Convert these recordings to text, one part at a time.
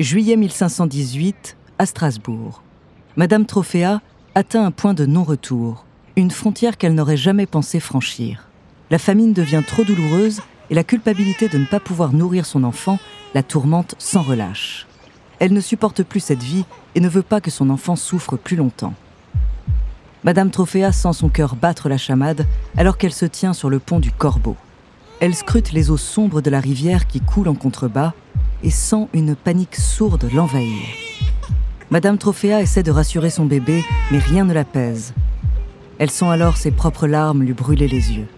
Juillet 1518, à Strasbourg. Madame Trophéa atteint un point de non-retour, une frontière qu'elle n'aurait jamais pensé franchir. La famine devient trop douloureuse et la culpabilité de ne pas pouvoir nourrir son enfant la tourmente sans relâche. Elle ne supporte plus cette vie et ne veut pas que son enfant souffre plus longtemps. Madame Trophéa sent son cœur battre la chamade alors qu'elle se tient sur le pont du Corbeau. Elle scrute les eaux sombres de la rivière qui coule en contrebas et sent une panique sourde l'envahir. Madame Trophéa essaie de rassurer son bébé, mais rien ne l'apaise. Elle sent alors ses propres larmes lui brûler les yeux.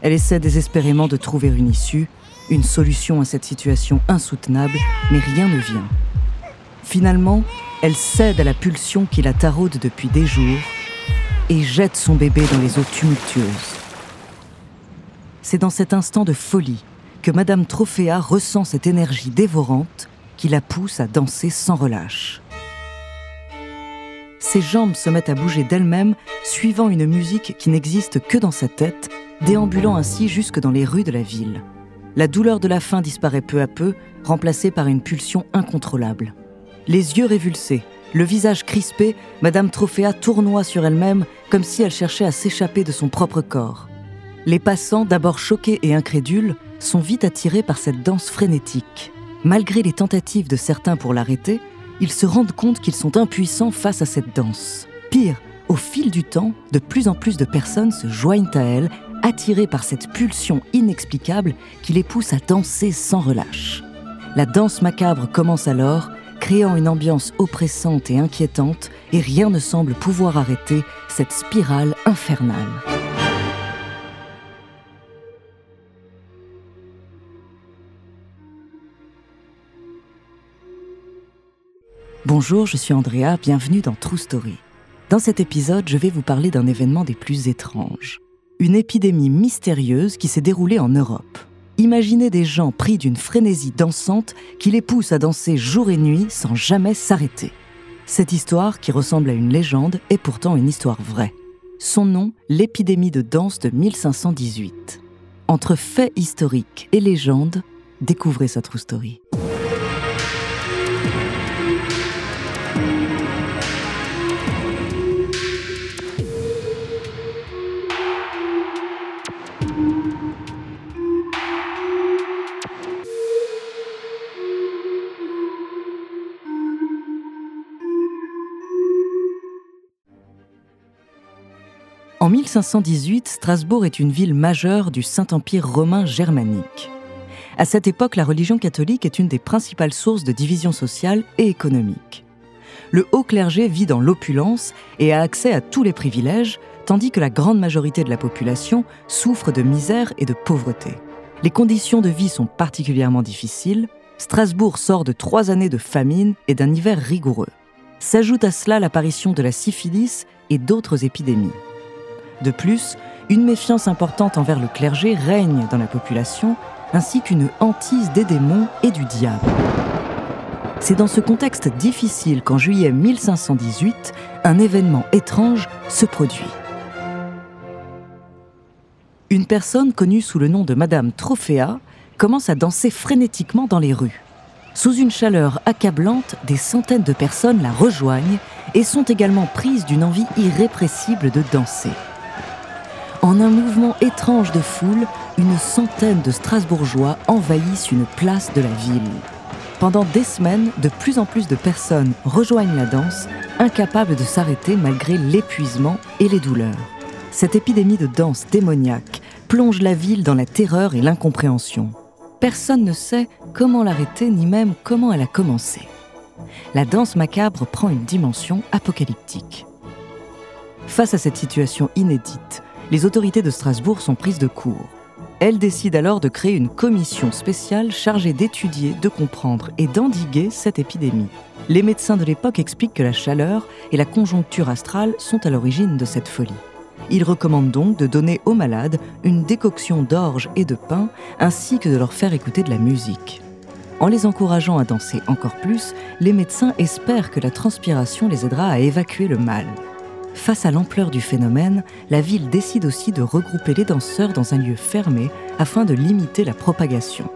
Elle essaie désespérément de trouver une issue, une solution à cette situation insoutenable, mais rien ne vient. Finalement, elle cède à la pulsion qui la taraude depuis des jours et jette son bébé dans les eaux tumultueuses. C'est dans cet instant de folie que Madame Trophéa ressent cette énergie dévorante qui la pousse à danser sans relâche. Ses jambes se mettent à bouger d'elles-mêmes, suivant une musique qui n'existe que dans sa tête, déambulant ainsi jusque dans les rues de la ville. La douleur de la faim disparaît peu à peu, remplacée par une pulsion incontrôlable. Les yeux révulsés, le visage crispé, Madame Trophéa tournoie sur elle-même comme si elle cherchait à s'échapper de son propre corps. Les passants, d'abord choqués et incrédules, sont vite attirés par cette danse frénétique. Malgré les tentatives de certains pour l'arrêter, ils se rendent compte qu'ils sont impuissants face à cette danse. Pire, au fil du temps, de plus en plus de personnes se joignent à elle, attirées par cette pulsion inexplicable qui les pousse à danser sans relâche. La danse macabre commence alors, créant une ambiance oppressante et inquiétante, et rien ne semble pouvoir arrêter cette spirale infernale. Bonjour, je suis Andrea, bienvenue dans True Story. Dans cet épisode, je vais vous parler d'un événement des plus étranges. Une épidémie mystérieuse qui s'est déroulée en Europe. Imaginez des gens pris d'une frénésie dansante qui les pousse à danser jour et nuit sans jamais s'arrêter. Cette histoire, qui ressemble à une légende, est pourtant une histoire vraie. Son nom, l'épidémie de danse de 1518. Entre faits historiques et légendes, découvrez sa True Story. En 1518, Strasbourg est une ville majeure du Saint-Empire romain germanique. À cette époque, la religion catholique est une des principales sources de division sociale et économique. Le haut clergé vit dans l'opulence et a accès à tous les privilèges, tandis que la grande majorité de la population souffre de misère et de pauvreté. Les conditions de vie sont particulièrement difficiles. Strasbourg sort de trois années de famine et d'un hiver rigoureux. S'ajoute à cela l'apparition de la syphilis et d'autres épidémies. De plus, une méfiance importante envers le clergé règne dans la population, ainsi qu'une hantise des démons et du diable. C'est dans ce contexte difficile qu'en juillet 1518, un événement étrange se produit. Une personne connue sous le nom de Madame Trophéa commence à danser frénétiquement dans les rues. Sous une chaleur accablante, des centaines de personnes la rejoignent et sont également prises d'une envie irrépressible de danser. En un mouvement étrange de foule, une centaine de Strasbourgeois envahissent une place de la ville. Pendant des semaines, de plus en plus de personnes rejoignent la danse, incapables de s'arrêter malgré l'épuisement et les douleurs. Cette épidémie de danse démoniaque plonge la ville dans la terreur et l'incompréhension. Personne ne sait comment l'arrêter ni même comment elle a commencé. La danse macabre prend une dimension apocalyptique. Face à cette situation inédite, Les autorités de Strasbourg sont prises de court. Elles décident alors de créer une commission spéciale chargée d'étudier, de comprendre et d'endiguer cette épidémie. Les médecins de l'époque expliquent que la chaleur et la conjoncture astrale sont à l'origine de cette folie. Ils recommandent donc de donner aux malades une décoction d'orge et de pain, ainsi que de leur faire écouter de la musique. En les encourageant à danser encore plus, les médecins espèrent que la transpiration les aidera à évacuer le mal. Face à l'ampleur du phénomène, la ville décide aussi de regrouper les danseurs dans un lieu fermé afin de limiter la propagation.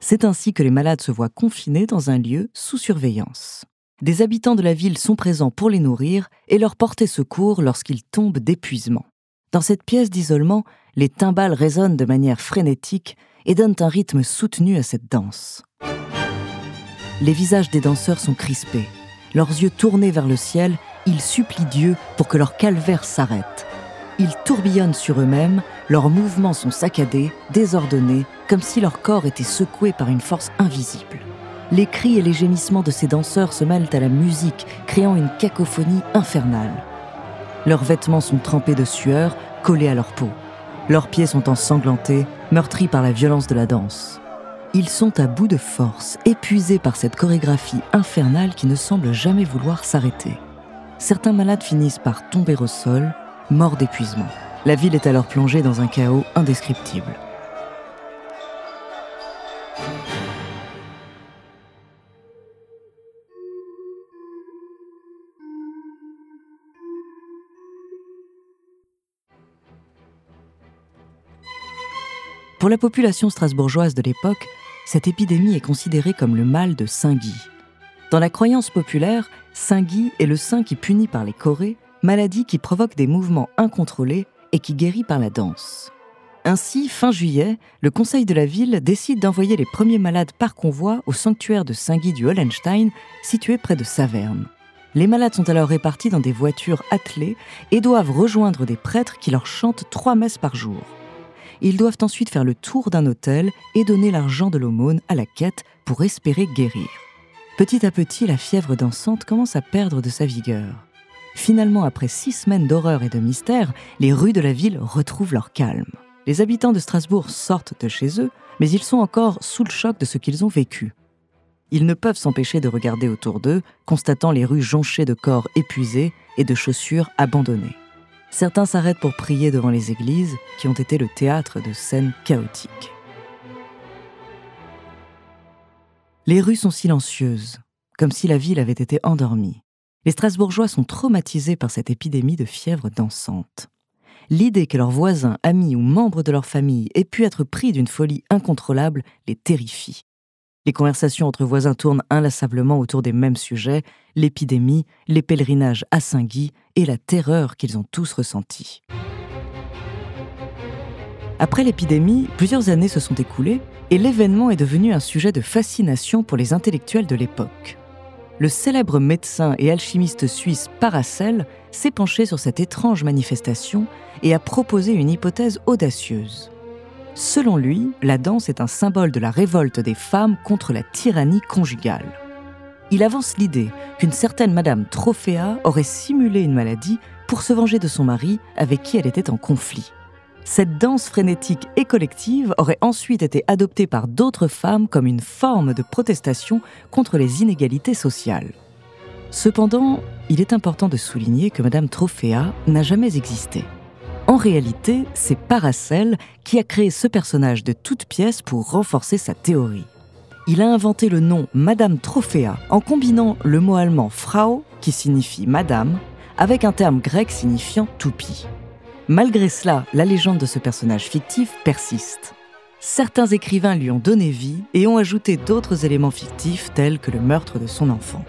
C'est ainsi que les malades se voient confinés dans un lieu sous surveillance. Des habitants de la ville sont présents pour les nourrir et leur porter secours lorsqu'ils tombent d'épuisement. Dans cette pièce d'isolement, les timbales résonnent de manière frénétique et donnent un rythme soutenu à cette danse. Les visages des danseurs sont crispés. Leurs yeux tournés vers le ciel, ils supplient Dieu pour que leur calvaire s'arrête. Ils tourbillonnent sur eux-mêmes, leurs mouvements sont saccadés, désordonnés, comme si leur corps était secoué par une force invisible. Les cris et les gémissements de ces danseurs se mêlent à la musique, créant une cacophonie infernale. Leurs vêtements sont trempés de sueur, collés à leur peau. Leurs pieds sont ensanglantés, meurtris par la violence de la danse. Ils sont à bout de force, épuisés par cette chorégraphie infernale qui ne semble jamais vouloir s'arrêter. Certains malades finissent par tomber au sol, morts d'épuisement. La ville est alors plongée dans un chaos indescriptible. Pour la population strasbourgeoise de l'époque, cette épidémie est considérée comme le mal de Saint-Guy. Dans la croyance populaire, Saint-Guy est le saint qui punit par les chorés, maladie qui provoque des mouvements incontrôlés et qui guérit par la danse. Ainsi, fin juillet, le conseil de la ville décide d'envoyer les premiers malades par convoi au sanctuaire de Saint-Guy du Hollenstein, situé près de Saverne. Les malades sont alors répartis dans des voitures attelées et doivent rejoindre des prêtres qui leur chantent trois messes par jour. Ils doivent ensuite faire le tour d'un hôtel et donner l'argent de l'aumône à la quête pour espérer guérir. Petit à petit, la fièvre dansante commence à perdre de sa vigueur. Finalement, après six semaines d'horreur et de mystère, les rues de la ville retrouvent leur calme. Les habitants de Strasbourg sortent de chez eux, mais ils sont encore sous le choc de ce qu'ils ont vécu. Ils ne peuvent s'empêcher de regarder autour d'eux, constatant les rues jonchées de corps épuisés et de chaussures abandonnées. Certains s'arrêtent pour prier devant les églises qui ont été le théâtre de scènes chaotiques. Les rues sont silencieuses, comme si la ville avait été endormie. Les Strasbourgeois sont traumatisés par cette épidémie de fièvre dansante. L'idée que leurs voisins, amis ou membres de leur famille aient pu être pris d'une folie incontrôlable les terrifie. Les conversations entre voisins tournent inlassablement autour des mêmes sujets, l'épidémie, les pèlerinages à Saint-Guy et la terreur qu'ils ont tous ressentie. Après l'épidémie, plusieurs années se sont écoulées et l'événement est devenu un sujet de fascination pour les intellectuels de l'époque. Le célèbre médecin et alchimiste suisse Paracel s'est penché sur cette étrange manifestation et a proposé une hypothèse audacieuse. Selon lui, la danse est un symbole de la révolte des femmes contre la tyrannie conjugale. Il avance l'idée qu'une certaine Madame Trophéa aurait simulé une maladie pour se venger de son mari avec qui elle était en conflit. Cette danse frénétique et collective aurait ensuite été adoptée par d'autres femmes comme une forme de protestation contre les inégalités sociales. Cependant, il est important de souligner que Madame Trophéa n'a jamais existé. En réalité, c'est Paracel qui a créé ce personnage de toute pièce pour renforcer sa théorie. Il a inventé le nom Madame Trophéa en combinant le mot allemand Frau, qui signifie Madame, avec un terme grec signifiant toupie. Malgré cela, la légende de ce personnage fictif persiste. Certains écrivains lui ont donné vie et ont ajouté d'autres éléments fictifs tels que le meurtre de son enfant.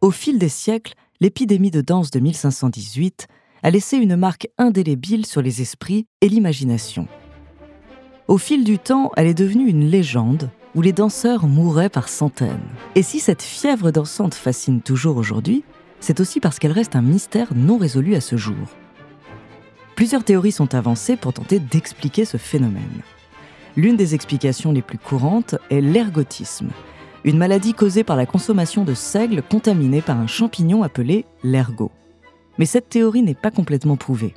Au fil des siècles, l'épidémie de danse de 1518 a laissé une marque indélébile sur les esprits et l'imagination. Au fil du temps, elle est devenue une légende où les danseurs mouraient par centaines. Et si cette fièvre dansante fascine toujours aujourd'hui, c'est aussi parce qu'elle reste un mystère non résolu à ce jour. Plusieurs théories sont avancées pour tenter d'expliquer ce phénomène. L'une des explications les plus courantes est l'ergotisme, une maladie causée par la consommation de seigle contaminé par un champignon appelé l'ergot. Mais cette théorie n'est pas complètement prouvée.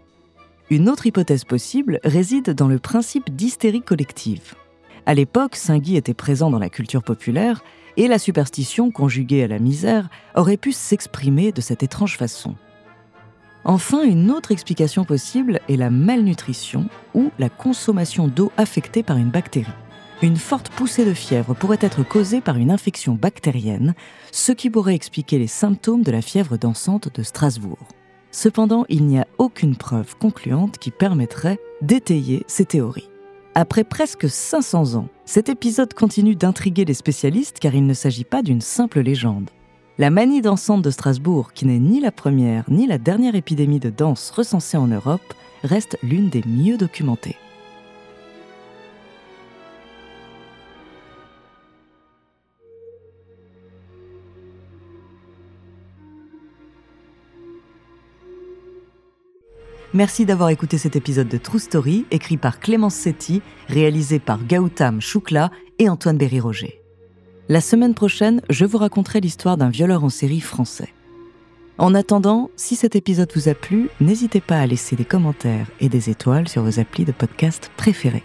Une autre hypothèse possible réside dans le principe d'hystérie collective. À l'époque, Saint-Guy était présent dans la culture populaire et la superstition conjuguée à la misère aurait pu s'exprimer de cette étrange façon. Enfin, une autre explication possible est la malnutrition ou la consommation d'eau affectée par une bactérie. Une forte poussée de fièvre pourrait être causée par une infection bactérienne, ce qui pourrait expliquer les symptômes de la fièvre dansante de Strasbourg. Cependant, il n'y a aucune preuve concluante qui permettrait d'étayer ces théories. Après presque 500 ans, cet épisode continue d'intriguer les spécialistes car il ne s'agit pas d'une simple légende. La manie dansante de Strasbourg, qui n'est ni la première ni la dernière épidémie de danse recensée en Europe, reste l'une des mieux documentées. Merci d'avoir écouté cet épisode de True Story, écrit par Clémence Setti, réalisé par Gautam Choukla et Antoine Berry-Roger. La semaine prochaine, je vous raconterai l'histoire d'un violeur en série français. En attendant, si cet épisode vous a plu, n'hésitez pas à laisser des commentaires et des étoiles sur vos applis de podcast préférés.